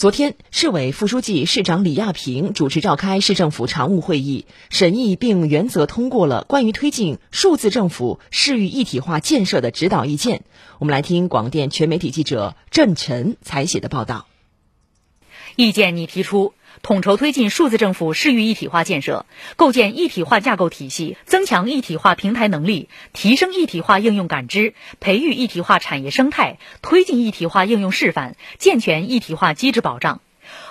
昨天，市委副书记、市长李亚平主持召开市政府常务会议，审议并原则通过了关于推进数字政府市域一体化建设的指导意见。我们来听广电全媒体记者郑晨采写的报道。意见拟提出，统筹推进数字政府市域一体化建设，构建一体化架构体系，增强一体化平台能力，提升一体化应用感知，培育一体化产业生态，推进一体化应用示范，健全一体化机制保障。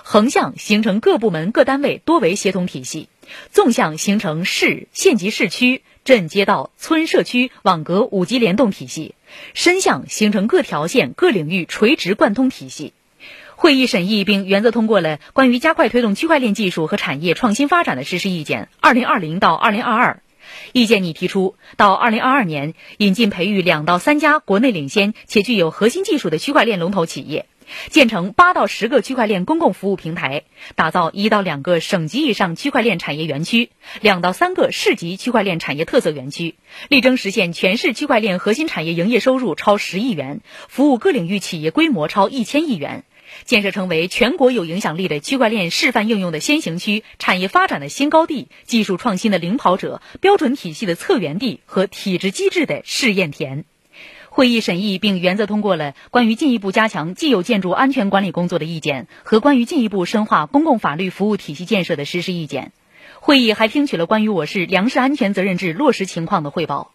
横向形成各部门各单位多维协同体系，纵向形成市县级市区、镇街道、村社区网格五级联动体系，深向形成各条线各领域垂直贯通体系。会议审议并原则通过了《关于加快推动区块链技术和产业创新发展的实施意见（二零二零到二零二二）》。意见拟提出，到二零二二年，引进培育两到三家国内领先且具有核心技术的区块链龙头企业，建成八到十个区块链公共服务平台，打造一到两个省级以上区块链产业园区，两到三个市级区块链产业特色园区，力争实现全市区块链核心产业营业收入超十亿元，服务各领域企业规模超一千亿元。建设成为全国有影响力的区块链示范应用的先行区、产业发展的新高地、技术创新的领跑者、标准体系的策源地和体制机制的试验田。会议审议并原则通过了关于进一步加强既有建筑安全管理工作的意见和关于进一步深化公共法律服务体系建设的实施意见。会议还听取了关于我市粮食安全责任制落实情况的汇报。